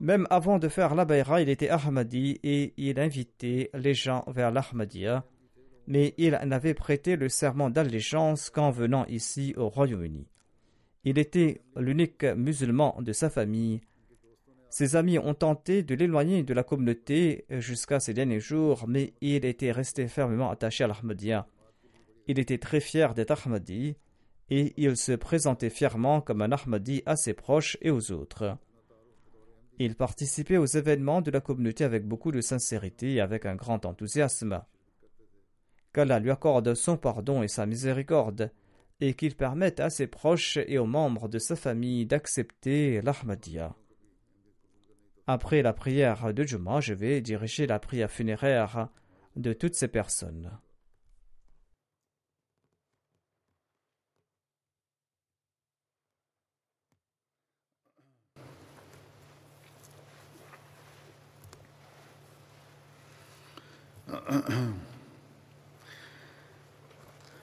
Même avant de faire la Bayra, il était Ahmadi et il invitait les gens vers l'Ahmadiyya, mais il n'avait prêté le serment d'allégeance qu'en venant ici au Royaume-Uni. Il était l'unique musulman de sa famille. Ses amis ont tenté de l'éloigner de la communauté jusqu'à ces derniers jours, mais il était resté fermement attaché à l'Ahmadiyya. Il était très fier d'être Ahmadi et il se présentait fièrement comme un Ahmadi à ses proches et aux autres. Il participait aux événements de la communauté avec beaucoup de sincérité et avec un grand enthousiasme. Qu'Allah lui accorde son pardon et sa miséricorde, et qu'il permette à ses proches et aux membres de sa famille d'accepter l'Ahmadiyya. Après la prière de Juma, je vais diriger la prière funéraire de toutes ces personnes.